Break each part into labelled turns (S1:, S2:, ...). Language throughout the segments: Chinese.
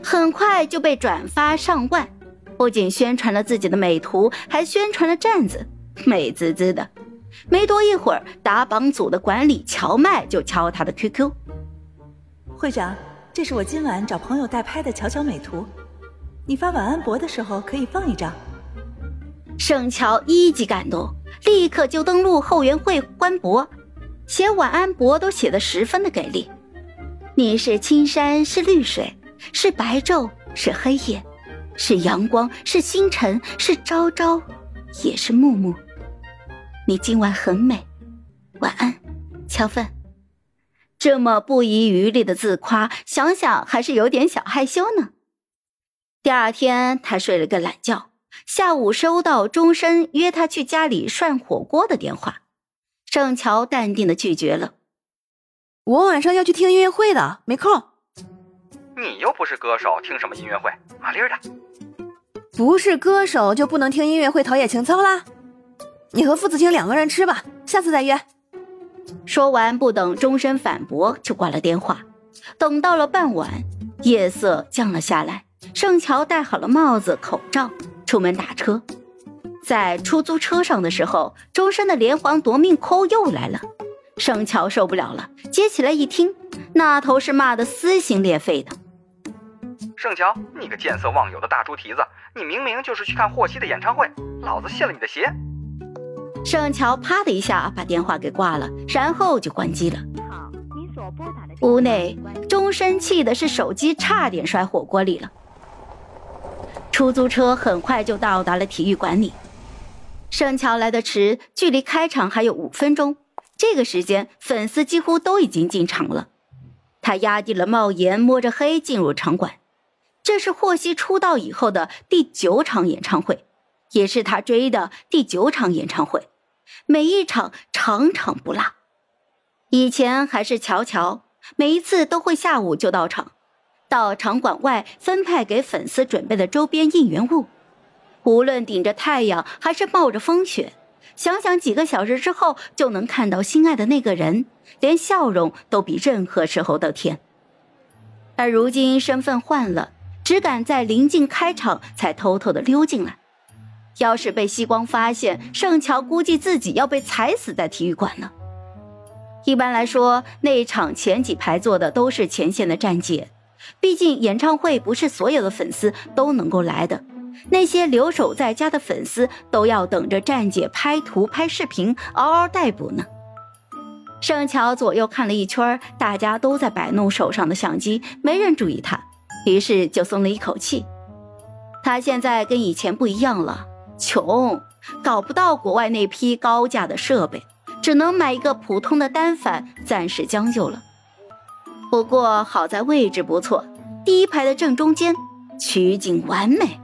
S1: 很快就被转发上万。不仅宣传了自己的美图，还宣传了站子，美滋滋的。没多一会儿，打榜组的管理乔麦就敲他的 QQ。
S2: 会长，这是我今晚找朋友代拍的乔乔美图，你发晚安博的时候可以放一张。
S1: 盛乔一级感动，立刻就登录后援会官博，写晚安博都写得十分的给力。你是青山，是绿水，是白昼，是黑夜，是阳光，是星辰，是朝朝，也是暮暮。你今晚很美，晚安，乔芬。这么不遗余力的自夸，想想还是有点小害羞呢。第二天，他睡了个懒觉。下午收到钟声约他去家里涮火锅的电话，盛乔淡定的拒绝了。
S3: 我晚上要去听音乐会的，没空。
S4: 你又不是歌手，听什么音乐会？麻利儿的。
S3: 不是歌手就不能听音乐会陶冶情操啦？你和付子清两个人吃吧，下次再约。
S1: 说完，不等钟声反驳，就挂了电话。等到了傍晚，夜色降了下来，盛乔戴好了帽子、口罩。出门打车，在出租车上的时候，钟声的连环夺命 call 又来了。盛乔受不了了，接起来一听，那头是骂得撕心裂肺的。
S4: 盛乔，你个见色忘友的大猪蹄子，你明明就是去看霍希的演唱会，老子卸了你的鞋！
S1: 盛乔啪的一下把电话给挂了，然后就关机了。好，你所拨打的屋内，钟声气的是手机差点摔火锅里了。出租车很快就到达了体育馆里。盛乔来的迟，距离开场还有五分钟。这个时间，粉丝几乎都已经进场了。他压低了帽檐，摸着黑进入场馆。这是霍希出道以后的第九场演唱会，也是他追的第九场演唱会，每一场场场不落。以前还是乔乔，每一次都会下午就到场。到场馆外分派给粉丝准备的周边应援物，无论顶着太阳还是冒着风雪，想想几个小时之后就能看到心爱的那个人，连笑容都比任何时候都甜。而如今身份换了，只敢在临近开场才偷偷的溜进来。要是被西光发现，盛乔估计自己要被踩死在体育馆了。一般来说，那场前几排坐的都是前线的站姐。毕竟演唱会不是所有的粉丝都能够来的，那些留守在家的粉丝都要等着站姐拍图拍视频，嗷嗷待哺呢。盛乔左右看了一圈，大家都在摆弄手上的相机，没人注意他，于是就松了一口气。他现在跟以前不一样了，穷，搞不到国外那批高价的设备，只能买一个普通的单反，暂时将就了。不过好在位置不错，第一排的正中间，取景完美，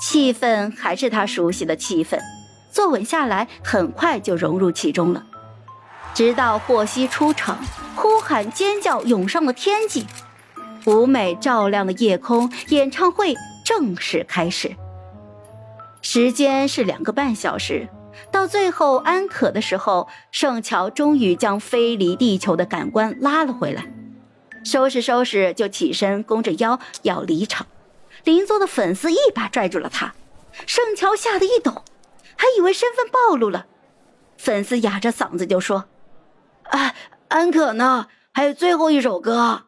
S1: 气氛还是他熟悉的气氛，坐稳下来，很快就融入其中了。直到霍希出场，呼喊尖叫涌上了天际，舞美照亮了夜空，演唱会正式开始。时间是两个半小时，到最后安可的时候，圣乔终于将飞离地球的感官拉了回来。收拾收拾，就起身弓着腰要离场。邻座的粉丝一把拽住了他，盛乔吓得一抖，还以为身份暴露了。粉丝哑着嗓子就说：“啊，安可呢？还有最后一首歌。”